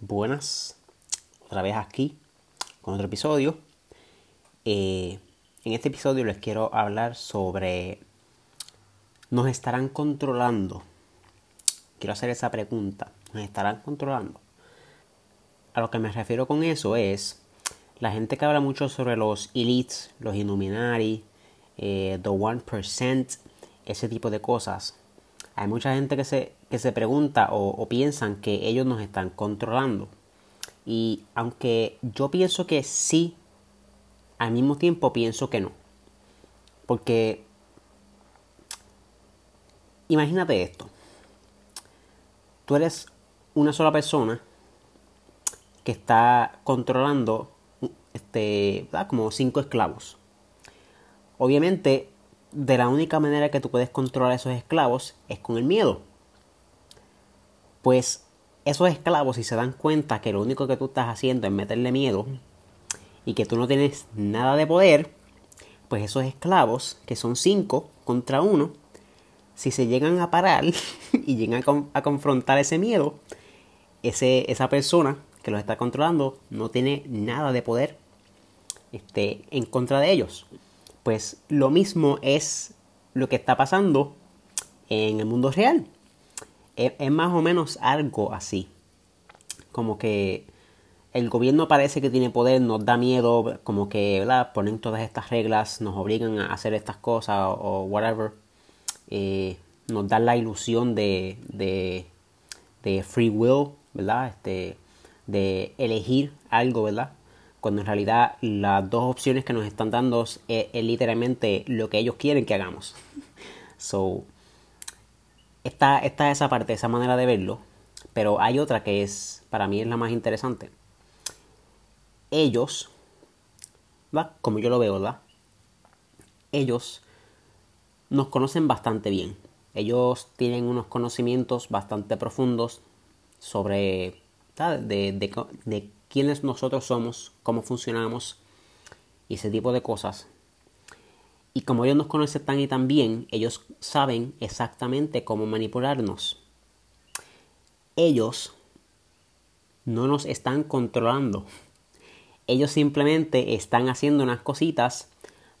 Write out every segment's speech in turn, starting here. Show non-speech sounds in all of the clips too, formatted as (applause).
buenas, otra vez aquí con otro episodio. Eh, en este episodio les quiero hablar sobre ¿nos estarán controlando? Quiero hacer esa pregunta, ¿nos estarán controlando? A lo que me refiero con eso es la gente que habla mucho sobre los elites, los Illuminati, eh, the 1%, ese tipo de cosas. Hay mucha gente que se, que se pregunta o, piensan que ellos nos están controlando. Y aunque yo pienso que sí, al mismo tiempo pienso que no. Porque imagínate esto. Tú eres una sola persona que está controlando este, como cinco esclavos. Obviamente, de la única manera que tú puedes controlar a esos esclavos es con el miedo. Pues esos esclavos, si se dan cuenta que lo único que tú estás haciendo es meterle miedo y que tú no tienes nada de poder, pues esos esclavos, que son cinco contra uno, si se llegan a parar (laughs) y llegan a, confrontar ese miedo, ese, esa persona que los está controlando no tiene nada de poder este, en contra de ellos. Pues lo mismo es lo que está pasando en el mundo real. Es, más o menos algo así. Como que el gobierno parece que tiene poder, nos da miedo, como que ¿verdad? ponen todas estas reglas, nos obligan a hacer estas cosas o, whatever. Eh, nos dan la ilusión de, de, de, free will, ¿verdad? Este, de elegir algo, ¿verdad? Cuando en realidad las dos opciones que nos están dando es, literalmente lo que ellos quieren que hagamos. So, está, está esa parte, esa manera de verlo, pero hay otra que es, para mí es la más interesante. Ellos, ¿verdad? Como yo lo veo, ¿verdad? Ellos nos conocen bastante bien. Ellos tienen unos conocimientos bastante profundos sobre de, de, quiénes nosotros somos, cómo funcionamos y ese tipo de cosas. Y como ellos nos conocen tan y tan bien, ellos saben exactamente cómo manipularnos. Ellos no nos están controlando. Ellos simplemente están haciendo unas cositas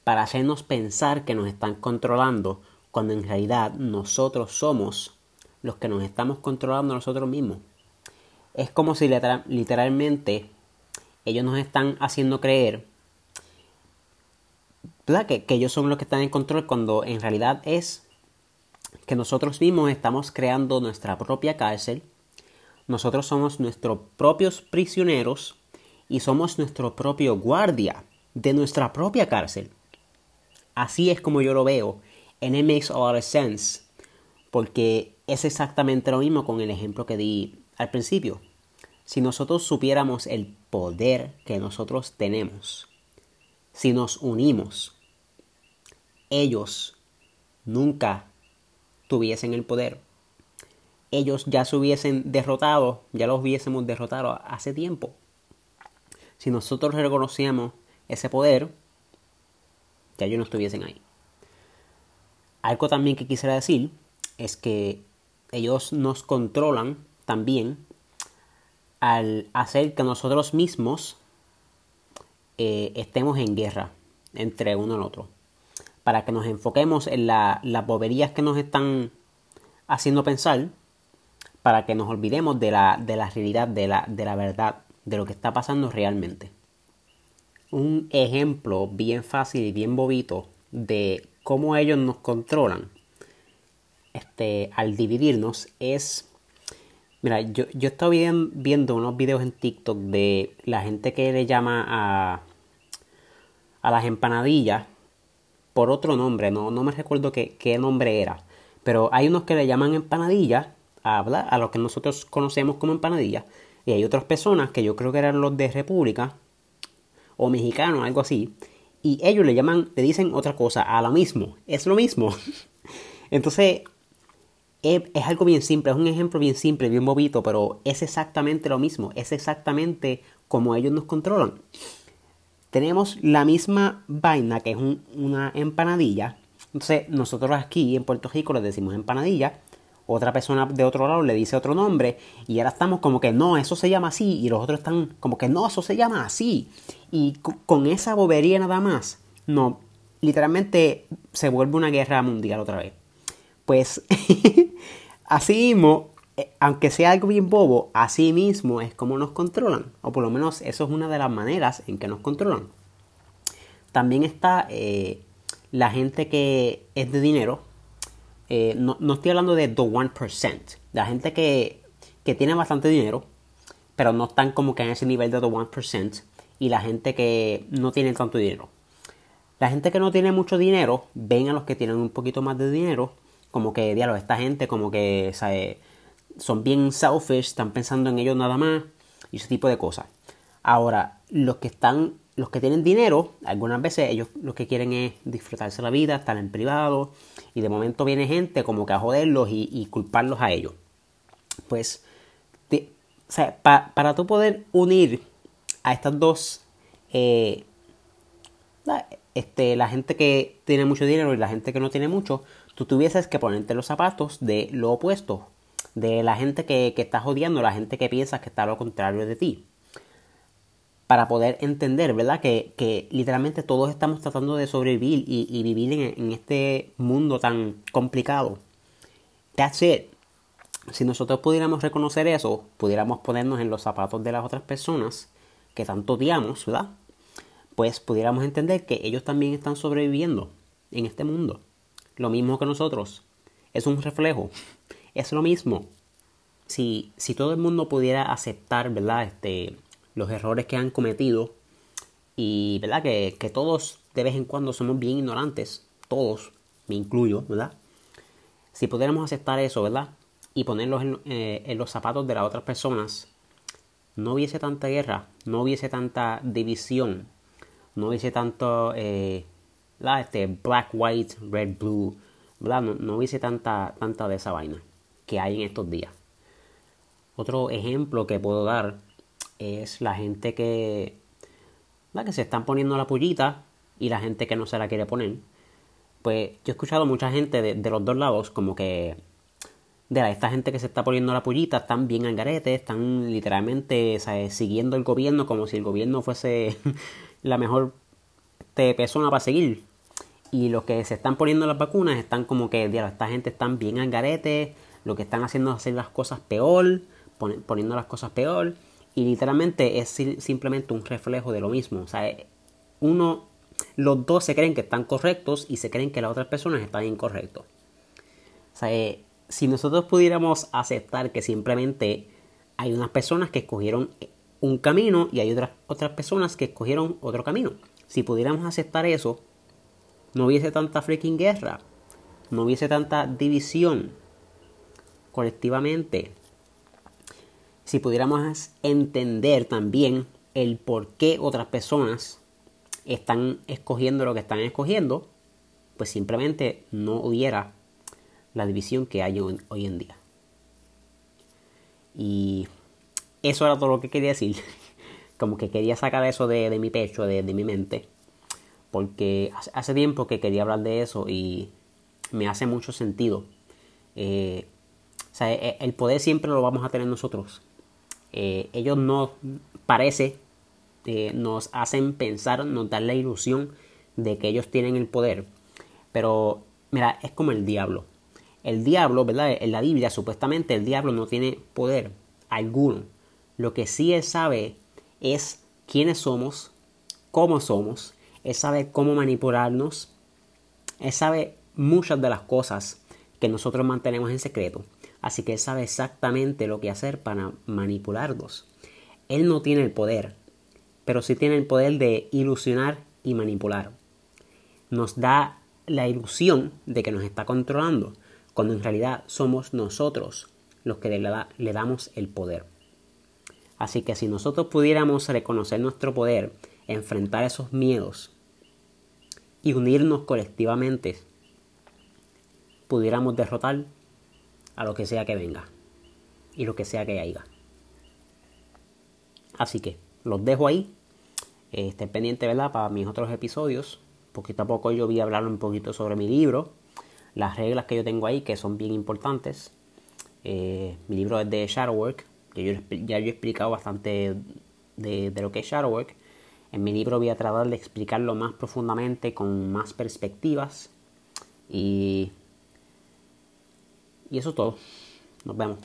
para hacernos pensar que nos están controlando, cuando en realidad nosotros somos los que nos estamos controlando nosotros mismos. Es como si literalmente ellos nos están haciendo creer Que, ellos son los que están en control cuando en realidad es que nosotros mismos estamos creando nuestra propia cárcel, nosotros somos nuestros propios prisioneros y somos nuestro propio guardia de nuestra propia cárcel. Así es como yo lo veo, and it makes a lot of sense, porque es exactamente lo mismo con el ejemplo que di al principio. Si nosotros supiéramos el poder que nosotros tenemos, si nos unimos, ellos nunca tuviesen el poder. Ellos ya se hubiesen derrotado, ya los hubiésemos derrotado hace tiempo. Si nosotros reconocíamos ese poder, ya ellos no estuviesen ahí. Algo también que quisiera decir es que ellos nos controlan también al hacer que nosotros mismos eh, estemos en guerra entre uno y otro. Para que nos enfoquemos en la, las boberías que nos están haciendo pensar, para que nos olvidemos de la, de la realidad, de la, de la verdad, de lo que está pasando realmente. Un ejemplo bien fácil y bien bobito de cómo ellos nos controlan este, al dividirnos es Mira, yo, yo estaba viendo unos videos en TikTok de la gente que le llama a, a las empanadillas por otro nombre, no, no me recuerdo qué, qué nombre era, pero hay unos que le llaman empanadillas a, a lo que nosotros conocemos como empanadillas, y hay otras personas que yo creo que eran los de República o mexicanos, algo así, y ellos le llaman, le dicen otra cosa, a lo mismo, es lo mismo. (laughs) Entonces, es, algo bien simple, es un ejemplo bien simple, bien bobito, pero es exactamente lo mismo, es exactamente como ellos nos controlan. Tenemos la misma vaina que es una empanadilla. Entonces, nosotros aquí en Puerto Rico le decimos empanadilla otra persona de otro lado le dice otro nombre y ahora estamos como que no, eso se llama así y los otros están como que no, eso se llama así. Y con esa bobería nada más, no, literalmente se vuelve una guerra mundial otra vez. Pues (laughs) así mismo, eh, aunque sea algo bien bobo, así mismo es como nos controlan. O por lo menos eso es una de las maneras en que nos controlan. También está eh, la gente que es de dinero. Eh, no, estoy hablando de the 1%. La gente que, que tiene bastante dinero, pero no están como que en ese nivel de the 1%. Y la gente que no tiene tanto dinero. La gente que no tiene mucho dinero ven a los que tienen un poquito más de dinero como que, diablo, esta gente como que son bien selfish, están pensando en ellos nada más y ese tipo de cosas. Ahora, los que están, los que tienen dinero, algunas veces ellos lo que quieren es disfrutarse la vida, estar en privado y de momento viene gente como que a joderlos y, culparlos a ellos. Pues, para tú poder unir a estas dos eh, este, la gente que tiene mucho dinero y la gente que no tiene mucho, tú tuvieses que ponerte los zapatos de lo opuesto, de la gente que, que estás odiando, la gente que piensa que está lo contrario de ti. Para poder entender, ¿verdad? Que, literalmente todos estamos tratando de sobrevivir y, vivir en, en, este mundo tan complicado. That's it. Si nosotros pudiéramos reconocer eso, pudiéramos ponernos en los zapatos de las otras personas que tanto odiamos, ¿verdad? Pues pudiéramos entender que ellos también están sobreviviendo en este mundo. Lo mismo que nosotros. Es un reflejo. Es lo mismo. Si, si todo el mundo pudiera aceptar, ¿verdad? Este, los errores que han cometido y, ¿verdad? Que, que todos de vez en cuando somos bien ignorantes. Todos, me incluyo, ¿verdad? Si pudiéramos aceptar eso, ¿verdad? Y ponerlos en, eh, en los zapatos de las otras personas, no hubiese tanta guerra, no hubiese tanta división, no hubiese tanto eh, este black, white, red, blue, No, no hubiese tanta, tanta de esa vaina que hay en estos días. Otro ejemplo que puedo dar es la gente que, que se están poniendo la pullita y la gente que no se la quiere poner. Pues yo he escuchado mucha gente de, los dos lados como que de esta gente que se está poniendo la pullita están bien al garete, están literalmente siguiendo el gobierno como si el gobierno fuese la mejor persona para seguir. Y los que se están poniendo las vacunas están como que, diablo, esta gente están bien al garete, lo que están haciendo es hacer las cosas peor, poniendo las cosas peor. Y literalmente es simplemente un reflejo de lo mismo. O sea, uno, los dos se creen que están correctos y se creen que las otras personas están incorrectos. O sea, eh, si nosotros pudiéramos aceptar que simplemente hay unas personas que escogieron un camino y hay otras, otras personas que escogieron otro camino. Si pudiéramos aceptar eso, no hubiese tanta freaking guerra, no hubiese tanta división colectivamente. Si pudiéramos entender también el por qué otras personas están escogiendo lo que están escogiendo, pues simplemente no hubiera la división que hay hoy en día. Y eso era todo lo que quería decir. (laughs) Como que quería sacar eso de, mi pecho, de, mi mente. Porque hace, tiempo que quería hablar de eso y me hace mucho sentido. Eh, o sea, e, el poder siempre lo vamos a tener nosotros. Eh, ellos no, parece, eh, nos hacen pensar, nos dan la ilusión de que ellos tienen el poder. Pero, mira, es como el diablo. El diablo, ¿verdad? En la Biblia, supuestamente, el diablo no tiene poder alguno. Lo que sí Él sabe es quiénes somos, cómo somos, Él sabe cómo manipularnos, Él sabe muchas de las cosas que nosotros mantenemos en secreto. Así que Él sabe exactamente lo que hacer para manipularnos. Él no tiene el poder, pero sí tiene el poder de ilusionar y manipular. Nos da la ilusión de que nos está controlando, cuando en realidad somos nosotros los que le, le damos el poder. Así que si nosotros pudiéramos reconocer nuestro poder, enfrentar esos miedos y unirnos colectivamente, pudiéramos derrotar a lo que sea que venga y lo que sea que haya. Así que los dejo ahí. Eh, estén pendientes, ¿verdad? Para mis otros episodios. Poquito a poco yo voy a hablar un poquito sobre mi libro. Las reglas que yo tengo ahí que son bien importantes. Eh, mi libro es de Shadowwork, que yo, ya yo he explicado bastante de, de lo que es Shadowwork. En mi libro voy a tratar de explicarlo más profundamente, con más perspectivas. Y, y eso es todo. Nos vemos.